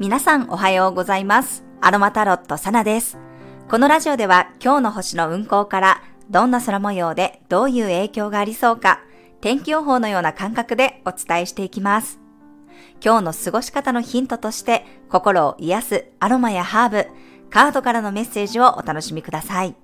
皆さんおはようございます。アロマタロットサナです。このラジオでは今日の星の運行からどんな空模様でどういう影響がありそうか天気予報のような感覚でお伝えしていきます。今日の過ごし方のヒントとして心を癒すアロマやハーブ、カードからのメッセージをお楽しみください。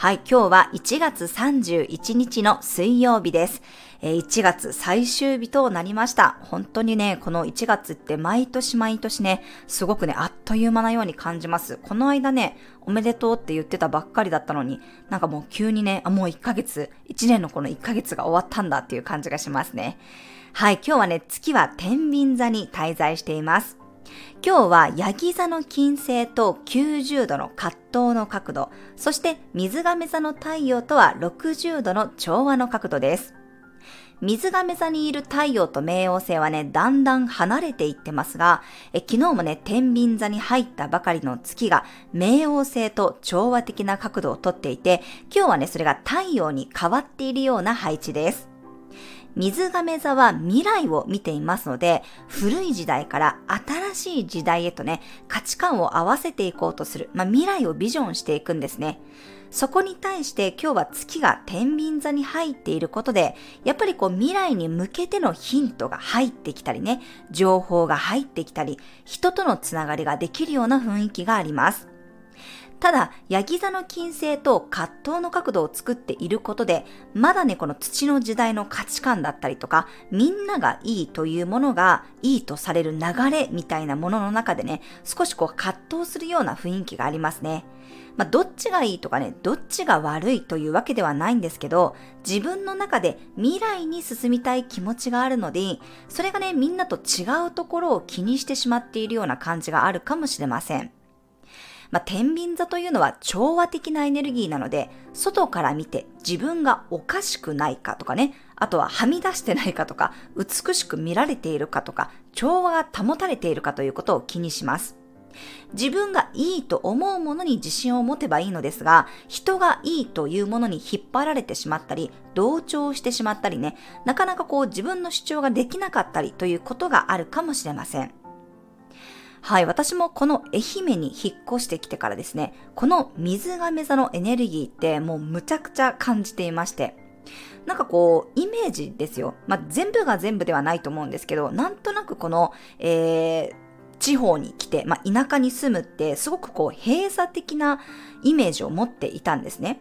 はい、今日は1月31日の水曜日です。1月最終日となりました。本当にね、この1月って毎年毎年ね、すごくね、あっという間なように感じます。この間ね、おめでとうって言ってたばっかりだったのに、なんかもう急にね、あ、もう1ヶ月、1年のこの1ヶ月が終わったんだっていう感じがしますね。はい、今日はね、月は天秤座に滞在しています。今日はヤギ座の金星と90度の葛藤の角度、そして水亀座の太陽とは60度の調和の角度です。水亀座にいる太陽と冥王星はね、だんだん離れていってますが、昨日もね、天秤座に入ったばかりの月が冥王星と調和的な角度をとっていて、今日はね、それが太陽に変わっているような配置です。水亀座は未来を見ていますので、古い時代から新しい時代へとね、価値観を合わせていこうとする、まあ、未来をビジョンしていくんですね。そこに対して今日は月が天秤座に入っていることで、やっぱりこう未来に向けてのヒントが入ってきたりね、情報が入ってきたり、人とのつながりができるような雰囲気があります。ただ、ヤギ座の金星と葛藤の角度を作っていることで、まだね、この土の時代の価値観だったりとか、みんながいいというものがいいとされる流れみたいなものの中でね、少しこう葛藤するような雰囲気がありますね。まあ、どっちがいいとかね、どっちが悪いというわけではないんですけど、自分の中で未来に進みたい気持ちがあるので、それがね、みんなと違うところを気にしてしまっているような感じがあるかもしれません。まあ、天秤座というのは調和的なエネルギーなので、外から見て自分がおかしくないかとかね、あとははみ出してないかとか、美しく見られているかとか、調和が保たれているかということを気にします。自分がいいと思うものに自信を持てばいいのですが、人がいいというものに引っ張られてしまったり、同調してしまったりね、なかなかこう自分の主張ができなかったりということがあるかもしれません。はい、私もこの愛媛に引っ越してきてからですね、この水亀座のエネルギーってもうむちゃくちゃ感じていまして、なんかこう、イメージですよ。まあ、全部が全部ではないと思うんですけど、なんとなくこの、えー、地方に来て、まあ、田舎に住むって、すごくこう、閉鎖的なイメージを持っていたんですね。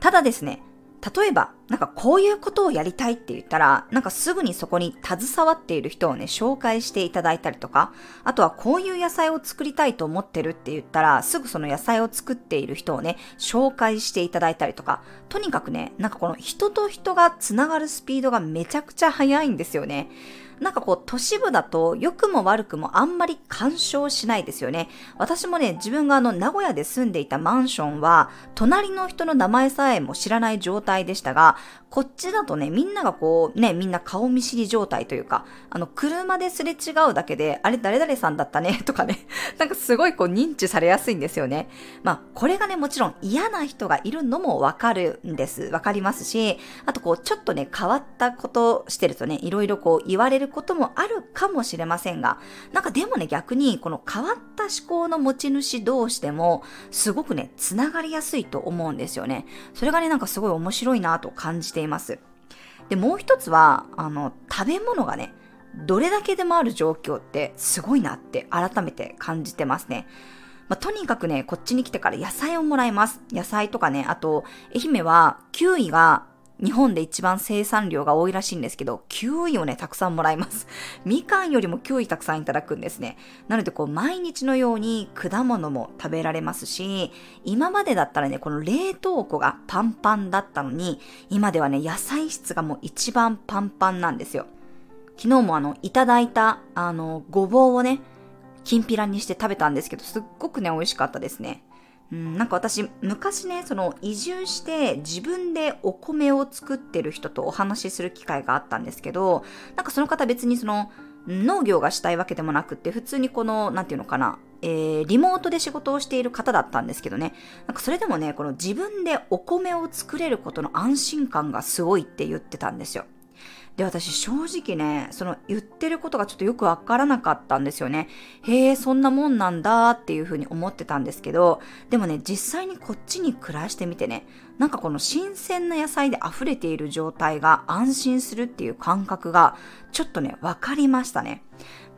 ただですね、例えば、なんかこういうことをやりたいって言ったら、なんかすぐにそこに携わっている人をね、紹介していただいたりとか、あとはこういう野菜を作りたいと思ってるって言ったら、すぐその野菜を作っている人をね、紹介していただいたりとか、とにかくね、なんかこの人と人がつながるスピードがめちゃくちゃ速いんですよね。なんかこう、都市部だと良くも悪くもあんまり干渉しないですよね。私もね、自分があの、名古屋で住んでいたマンションは、隣の人の名前さえも知らない状態でしたが、こっちだとね、みんながこう、ね、みんな顔見知り状態というか、あの、車ですれ違うだけで、あれ誰々さんだったね、とかね、なんかすごいこう認知されやすいんですよね。まあ、これがね、もちろん嫌な人がいるのもわかるんです。わかりますし、あとこう、ちょっとね、変わったことしてるとね、いろいろこう言われることもあるかもしれませんが、なんかでもね、逆に、この変わった思考の持ち主同士でも、すごくね、つながりやすいと思うんですよね。それがね、なんかすごい面白いなと感じています。で、もう一つは、あの、食べ物がね、どれだけでもある状況ってすごいなって改めて感じてますね。まあ、とにかくね、こっちに来てから野菜をもらいます。野菜とかね、あと、愛媛はキウイが日本で一番生産量が多いらしいんですけど、キウイをね、たくさんもらいます。みかんよりもキウイたくさんいただくんですね。なので、こう、毎日のように果物も食べられますし、今までだったらね、この冷凍庫がパンパンだったのに、今ではね、野菜室がもう一番パンパンなんですよ。昨日もあの、いただいた、あの、ごぼうをね、きんぴらにして食べたんですけど、すっごくね、美味しかったですね。うん、なんか私、昔ね、その移住して自分でお米を作ってる人とお話しする機会があったんですけど、なんかその方別にその農業がしたいわけでもなくって、普通にこの、なんていうのかな、えー、リモートで仕事をしている方だったんですけどね、なんかそれでもね、この自分でお米を作れることの安心感がすごいって言ってたんですよ。で、私正直ね、その言ってることがちょっとよくわからなかったんですよね。へえ、そんなもんなんだっていうふうに思ってたんですけど、でもね、実際にこっちに暮らしてみてね、なんかこの新鮮な野菜で溢れている状態が安心するっていう感覚がちょっとね、わかりましたね。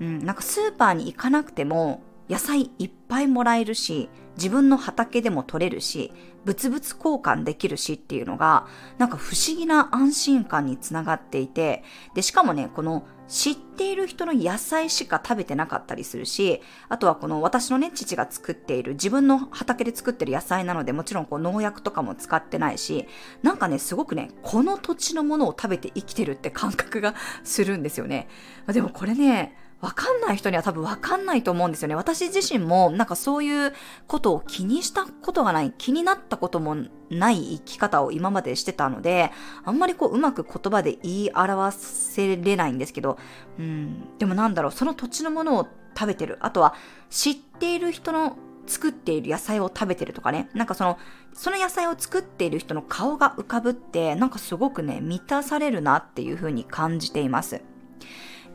うん、なんかスーパーに行かなくても野菜いっぱいもらえるし、自分の畑でも取れるし、物々交換できるしっていうのが、なんか不思議な安心感につながっていて、で、しかもね、この知っている人の野菜しか食べてなかったりするし、あとはこの私のね、父が作っている、自分の畑で作ってる野菜なので、もちろんこう農薬とかも使ってないし、なんかね、すごくね、この土地のものを食べて生きてるって感覚がするんですよね。でもこれね、わかんない人には多分わかんないと思うんですよね。私自身もなんかそういうことを気にしたことがない、気になったこともない生き方を今までしてたので、あんまりこううまく言葉で言い表せれないんですけど、うん、でもなんだろう、その土地のものを食べてる。あとは知っている人の作っている野菜を食べてるとかね、なんかその、その野菜を作っている人の顔が浮かぶって、なんかすごくね、満たされるなっていうふうに感じています。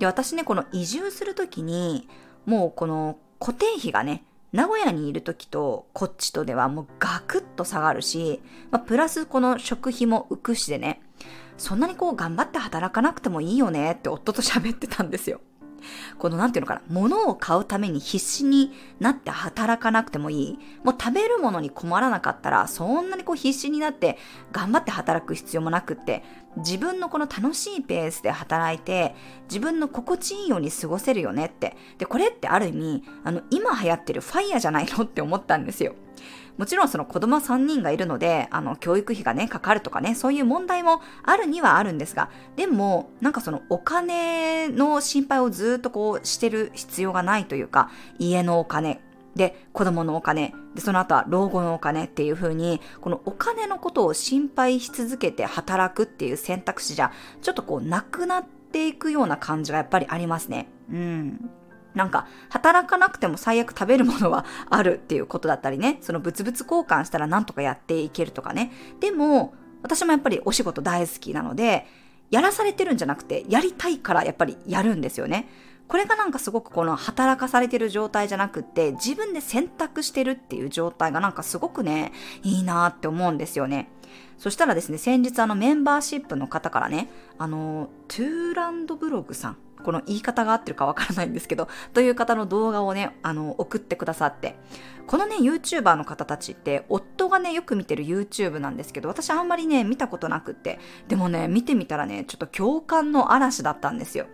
で、私ね、この移住するときに、もうこの固定費がね、名古屋にいる時とこっちとではもうガクッと下がるし、まあ、プラスこの食費も浮くしでね、そんなにこう頑張って働かなくてもいいよねって夫と喋ってたんですよ。このなんていうのかな、物を買うために必死になって働かなくてもいい。もう食べるものに困らなかったら、そんなにこう必死になって頑張って働く必要もなくって、自分のこの楽しいペースで働いて、自分の心地いいように過ごせるよねって。で、これってある意味、あの、今流行ってるファイヤーじゃないのって思ったんですよ。もちろんその子供3人がいるので、あの、教育費がね、かかるとかね、そういう問題もあるにはあるんですが、でも、なんかそのお金の心配をずっとこうしてる必要がないというか、家のお金、で、子供のお金、で、その後は老後のお金っていう風に、このお金のことを心配し続けて働くっていう選択肢じゃ、ちょっとこう、なくなっていくような感じがやっぱりありますね。うん。なんか、働かなくても最悪食べるものはあるっていうことだったりね、その物々交換したらなんとかやっていけるとかね。でも、私もやっぱりお仕事大好きなので、やらされてるんじゃなくて、やりたいからやっぱりやるんですよね。これがなんかすごくこの働かされてる状態じゃなくって自分で選択してるっていう状態がなんかすごくね、いいなって思うんですよね。そしたらですね、先日あのメンバーシップの方からね、あの、トゥーランドブログさんこの言い方が合ってるかわからないんですけど、という方の動画をね、あの、送ってくださって、このね、YouTuber の方たちって、夫がね、よく見てる YouTube なんですけど、私あんまりね、見たことなくって、でもね、見てみたらね、ちょっと共感の嵐だったんですよ。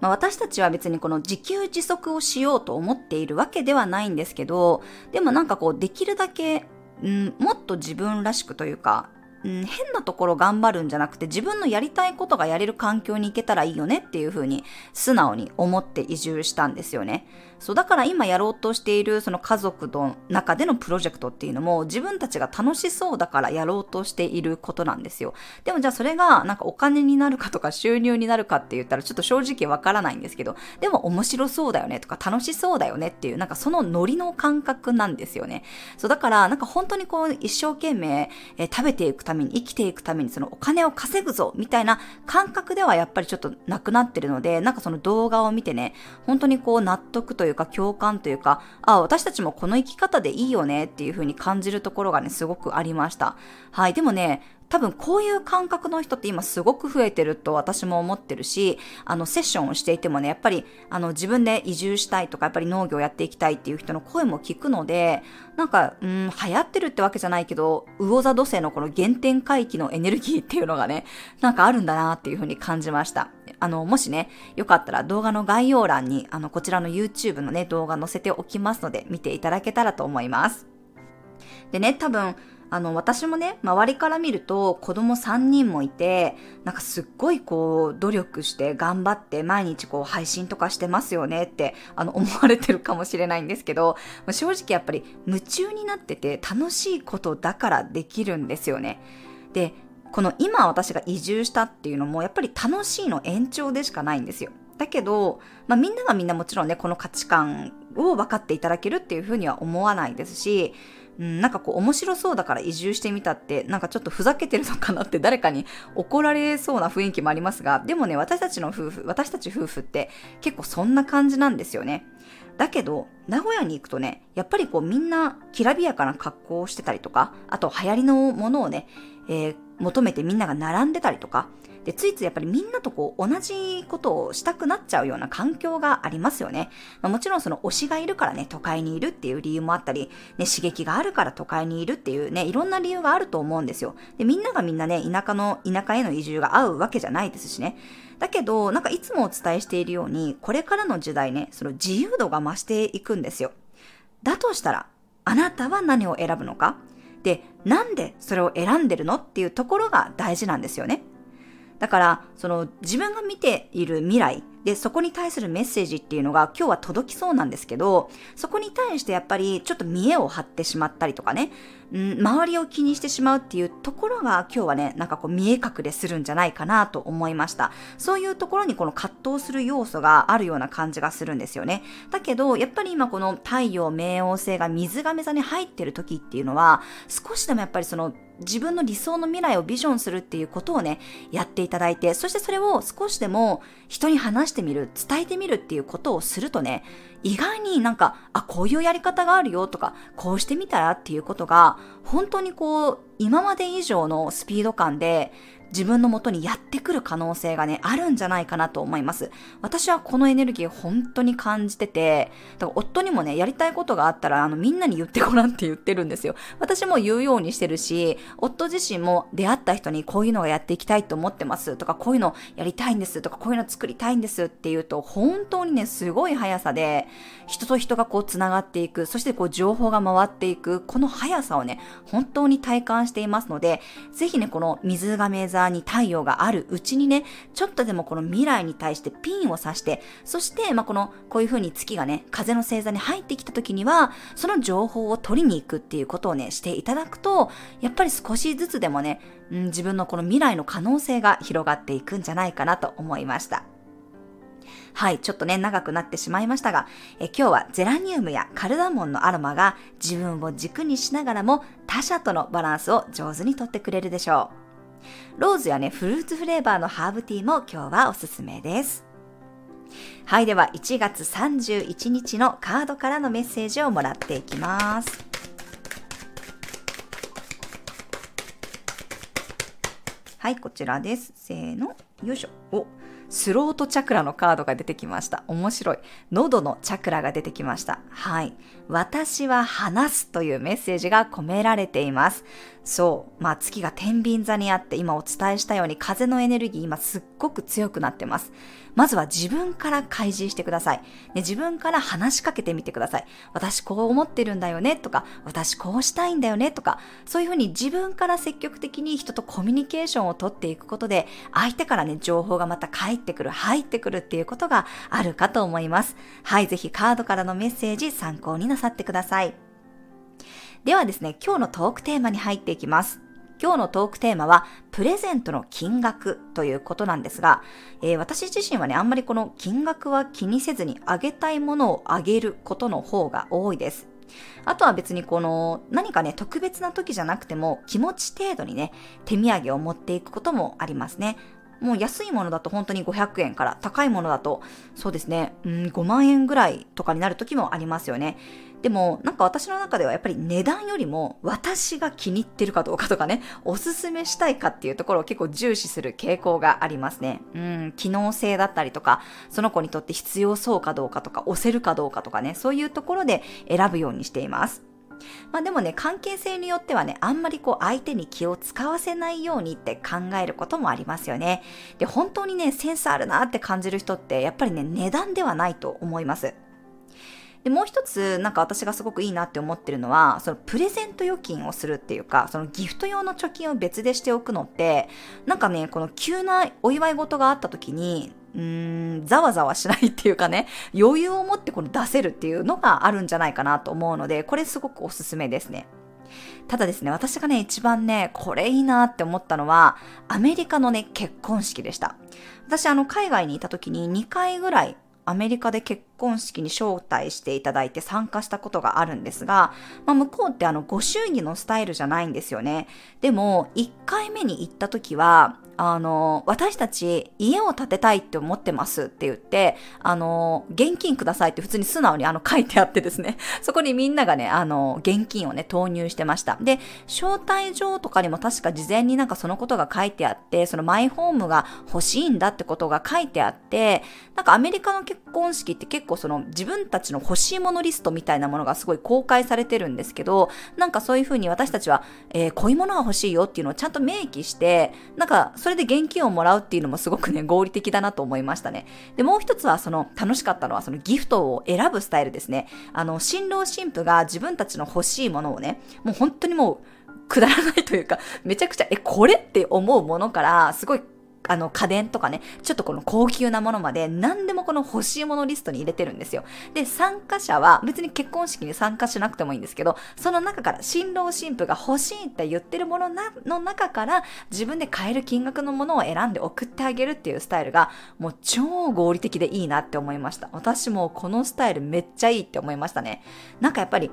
まあ、私たちは別にこの自給自足をしようと思っているわけではないんですけど、でもなんかこう、できるだけ、うん、もっと自分らしくというか、うん、変なところ頑張るんじゃなくて自分のやりたいことがやれる環境に行けたらいいよねっていうふうに素直に思って移住したんですよね。そうだから今やろうとしているその家族の中でのプロジェクトっていうのも自分たちが楽しそうだからやろうとしていることなんですよ。でもじゃあそれがなんかお金になるかとか収入になるかって言ったらちょっと正直わからないんですけど、でも面白そうだよねとか楽しそうだよねっていうなんかそのノリの感覚なんですよね。そうだからなんか本当にこう一生懸命、えー、食べていくために生きていくためにそのお金を稼ぐぞみたいな感覚ではやっぱりちょっとなくなってるので、なんかその動画を見てね、本当にこう納得というか共感というか、あ、私たちもこの生き方でいいよねっていう風に感じるところがね、すごくありました。はい。でもね、多分こういう感覚の人って今すごく増えてると私も思ってるし、あのセッションをしていてもね、やっぱりあの自分で移住したいとか、やっぱり農業やっていきたいっていう人の声も聞くので、なんか、うん、流行ってるってわけじゃないけど、魚座土星のこの原点回帰のエネルギーっていうのがね、なんかあるんだなっていうふうに感じました。あの、もしね、よかったら動画の概要欄に、あの、こちらの YouTube のね、動画載せておきますので、見ていただけたらと思います。でね、多分、あの、私もね、周りから見ると子供3人もいて、なんかすっごいこう、努力して頑張って毎日こう配信とかしてますよねって、あの、思われてるかもしれないんですけど、正直やっぱり夢中になってて楽しいことだからできるんですよね。で、この今私が移住したっていうのもやっぱり楽しいの延長でしかないんですよ。だけど、まあ、みんながみんなもちろんね、この価値観を分かっていただけるっていうふうには思わないですし、うん、なんかこう面白そうだから移住してみたってなんかちょっとふざけてるのかなって誰かに怒られそうな雰囲気もありますがでもね私たちの夫婦私たち夫婦って結構そんな感じなんですよね。だけど名古屋に行くとねやっぱりこうみんなきらびやかな格好をしてたりとかあと流行りのものをね、えー、求めてみんなが並んでたりとかで、ついついやっぱりみんなとこう同じことをしたくなっちゃうような環境がありますよね。まあ、もちろんその推しがいるからね、都会にいるっていう理由もあったり、ね、刺激があるから都会にいるっていうね、いろんな理由があると思うんですよ。で、みんながみんなね、田舎の、田舎への移住が合うわけじゃないですしね。だけど、なんかいつもお伝えしているように、これからの時代ね、その自由度が増していくんですよ。だとしたら、あなたは何を選ぶのか？で、なんでそれを選んでるの？っていうところが大事なんですよね。だから、その自分が見ている未来で、そこに対するメッセージっていうのが今日は届きそうなんですけど、そこに対してやっぱりちょっと見栄を張ってしまったりとかね、うん、周りを気にしてしまうっていうところが今日はね、なんかこう見え隠れするんじゃないかなと思いました。そういうところにこの葛藤する要素があるような感じがするんですよね。だけど、やっぱり今この太陽冥王星が水亀座に入ってる時っていうのは、少しでもやっぱりその自分の理想の未来をビジョンするっていうことをね、やっていただいて、そしてそれを少しでも人に話しててみる、伝えてみるっていうことをするとね、意外になんか、あ、こういうやり方があるよとか、こうしてみたらっていうことが、本当にこう、今まで以上のスピード感で、自分のもとにやってくる可能性がね、あるんじゃないかなと思います。私はこのエネルギー本当に感じてて、だから夫にもね、やりたいことがあったら、あの、みんなに言ってごらんって言ってるんですよ。私も言うようにしてるし、夫自身も出会った人にこういうのをやっていきたいと思ってます。とか、こういうのやりたいんです。とか、こういうの作りたいんです。っていうと、本当にね、すごい速さで、人と人がこう繋がっていく、そしてこう情報が回っていく、この速さをね、本当に体感していますので、ぜひね、この水亀座に太陽があるうちにね、ちょっとでもこの未来に対してピンを刺して、そして、まあ、この、こういう風に月がね、風の星座に入ってきた時には、その情報を取りに行くっていうことをね、していただくと、やっぱり少しずつでもね、うん、自分のこの未来の可能性が広がっていくんじゃないかなと思いました。はい、ちょっとね、長くなってしまいましたが、え今日はゼラニウムやカルダモンのアロマが自分を軸にしながらも他者とのバランスを上手にとってくれるでしょう。ローズやね、フルーツフレーバーのハーブティーも今日はおすすめです。はい、では1月31日のカードからのメッセージをもらっていきます。はい、こちらです。せーの、よいしょ。お、スロートチャクラのカードが出てきました。面白い。喉のチャクラが出てきました。はい。私は話すというメッセージが込められています。そう。まあ月が天秤座にあって今お伝えしたように風のエネルギー今すっごく強くなってます。まずは自分から開示してください。ね、自分から話しかけてみてください。私こう思ってるんだよねとか、私こうしたいんだよねとか、そういうふうに自分から積極的に人とコミュニケーションをとっていくことで、相手からね、情報がまた返ってくる、入ってくるっていうことがあるかと思います。はい、ぜひカードからのメッセージ参考になさってください。ではですね、今日のトークテーマに入っていきます。今日のトークテーマは、プレゼントの金額ということなんですが、えー、私自身はね、あんまりこの金額は気にせずに、あげたいものをあげることの方が多いです。あとは別にこの何かね、特別な時じゃなくても気持ち程度にね、手土産を持っていくこともありますね。もう安いものだと本当に500円から高いものだとそうですね、うん、5万円ぐらいとかになる時もありますよね。でもなんか私の中ではやっぱり値段よりも私が気に入ってるかどうかとかね、おすすめしたいかっていうところを結構重視する傾向がありますね。うん、機能性だったりとか、その子にとって必要そうかどうかとか、押せるかどうかとかね、そういうところで選ぶようにしています。まあでもね、関係性によってはね、あんまりこう相手に気を使わせないようにって考えることもありますよね。で、本当にね、センスあるなって感じる人って、やっぱりね、値段ではないと思います。で、もう一つ、なんか私がすごくいいなって思ってるのは、そのプレゼント預金をするっていうか、そのギフト用の貯金を別でしておくのって、なんかね、この急なお祝い事があった時に、うーん、ざわざわしないっていうかね、余裕を持ってこの出せるっていうのがあるんじゃないかなと思うので、これすごくおすすめですね。ただですね、私がね、一番ね、これいいなって思ったのは、アメリカのね、結婚式でした。私、あの、海外にいた時に2回ぐらいアメリカで結婚式に招待していただいて参加したことがあるんですが、まあ、向こうってあのご祝儀のスタイルじゃないんですよね。でも、1回目に行った時は、あの、私たち家を建てたいって思ってますって言って、あの、現金くださいって普通に素直にあの書いてあってですね、そこにみんながね、あの、現金をね、投入してました。で、招待状とかにも確か事前になんかそのことが書いてあって、そのマイホームが欲しいんだってことが書いてあって、なんかアメリカの結婚式って結構その自分たちの欲しいものリストみたいなものがすごい公開されてるんですけど、なんかそういうふうに私たちは、えー、こういうものが欲しいよっていうのをちゃんと明記して、なんかそれで現金をもらうっていうのもすごくね、合理的だなと思いましたね。で、もう一つはその楽しかったのはそのギフトを選ぶスタイルですね。あの、新郎新婦が自分たちの欲しいものをね、もう本当にもうくだらないというか、めちゃくちゃ、え、これって思うものから、すごいあの、家電とかね、ちょっとこの高級なものまで何でもこの欲しいものリストに入れてるんですよ。で、参加者は別に結婚式に参加しなくてもいいんですけど、その中から新郎新婦が欲しいって言ってるものなの中から自分で買える金額のものを選んで送ってあげるっていうスタイルがもう超合理的でいいなって思いました。私もこのスタイルめっちゃいいって思いましたね。なんかやっぱり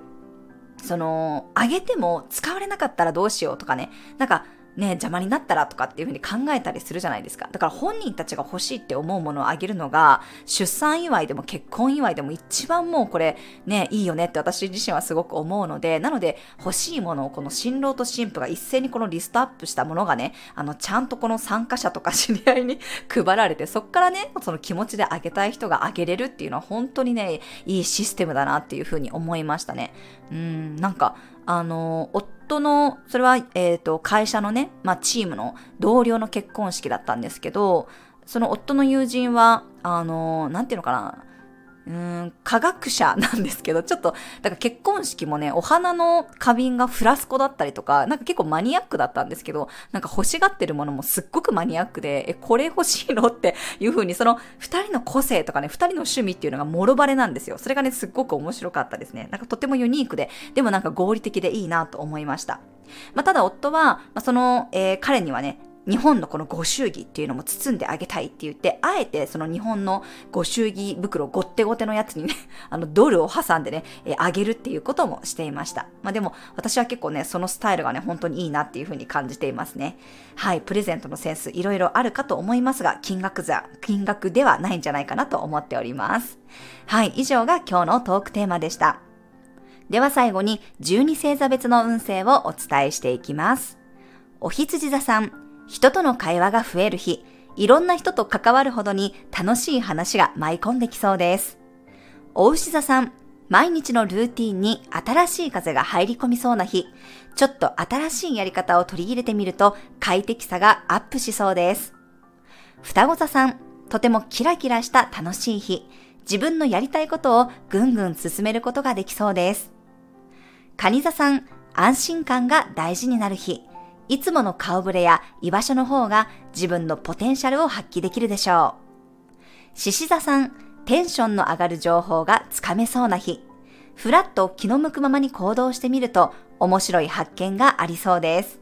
その、あげても使われなかったらどうしようとかね、なんか、ね、邪魔になったらとかっていうふうに考えたりするじゃないですか。だから本人たちが欲しいって思うものをあげるのが、出産祝いでも結婚祝いでも一番もうこれね、いいよねって私自身はすごく思うので、なので欲しいものをこの新郎と新婦が一斉にこのリストアップしたものがね、あの、ちゃんとこの参加者とか知り合いに 配られて、そっからね、その気持ちであげたい人があげれるっていうのは本当にね、いいシステムだなっていうふうに思いましたね。うん、なんか、あの、夫の、それは、えっ、ー、と、会社のね、まあ、チームの同僚の結婚式だったんですけど、その夫の友人は、あの、なんていうのかな、うん、科学者なんですけど、ちょっと、だから結婚式もね、お花の花瓶がフラスコだったりとか、なんか結構マニアックだったんですけど、なんか欲しがってるものもすっごくマニアックで、え、これ欲しいの？っていう風に、その二人の個性とかね、二人の趣味っていうのがもろバレなんですよ。それがね、すっごく面白かったですね。なんかとてもユニークで、でもなんか合理的でいいなと思いました。まあ、ただ夫は、まあ、その、えー、彼にはね、日本のこのご祝儀っていうのも包んであげたいって言って、あえてその日本のご祝儀袋ごってごてのやつにね、あのドルを挟んでね、えあげるっていうこともしていました。まあでも私は結構ね、そのスタイルがね、本当にいいなっていうふうに感じていますね。はい、プレゼントのセンスいろいろあるかと思いますが、金額ざ、金額ではないんじゃないかなと思っております。はい、以上が今日のトークテーマでした。では最後に12星座別の運勢をお伝えしていきます。お羊座さん、人との会話が増える日、いろんな人と関わるほどに楽しい話が舞い込んできそうです。お牛座さん、毎日のルーティンに新しい風が入り込みそうな日、ちょっと新しいやり方を取り入れてみると快適さがアップしそうです。双子座さん、とてもキラキラした楽しい日、自分のやりたいことをぐんぐん進めることができそうです。蟹座さん、安心感が大事になる日、いつもの顔ぶれや居場所の方が自分のポテンシャルを発揮できるでしょう。獅子座さん、テンションの上がる情報がつかめそうな日。ふらっと気の向くままに行動してみると面白い発見がありそうです。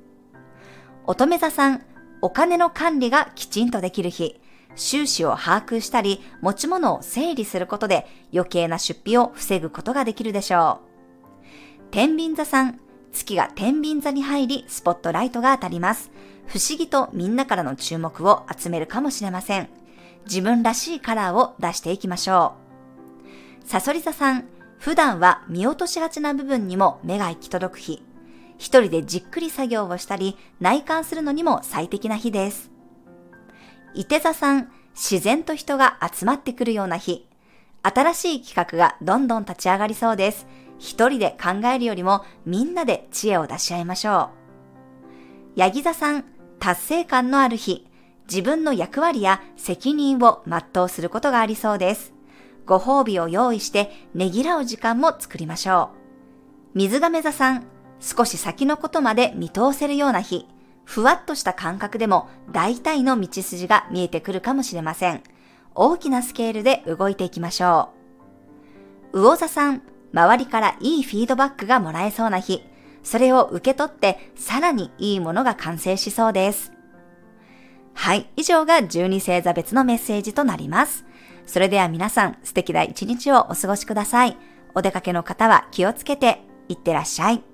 乙女座さん、お金の管理がきちんとできる日。収支を把握したり、持ち物を整理することで余計な出費を防ぐことができるでしょう。天秤座さん、月が天秤座に入り、スポットライトが当たります。不思議とみんなからの注目を集めるかもしれません。自分らしいカラーを出していきましょう。サソリ座さん、普段は見落としがちな部分にも目が行き届く日。一人でじっくり作業をしたり、内観するのにも最適な日です。伊手座さん、自然と人が集まってくるような日。新しい企画がどんどん立ち上がりそうです。一人で考えるよりもみんなで知恵を出し合いましょう。ヤギ座さん、達成感のある日、自分の役割や責任を全うすることがありそうです。ご褒美を用意してねぎらう時間も作りましょう。水亀座さん、少し先のことまで見通せるような日、ふわっとした感覚でも大体の道筋が見えてくるかもしれません。大きなスケールで動いていきましょう。魚座さん、周りからいいフィードバックがもらえそうな日、それを受け取ってさらにいいものが完成しそうです。はい、以上が12星座別のメッセージとなります。それでは皆さん素敵な一日をお過ごしください。お出かけの方は気をつけていってらっしゃい。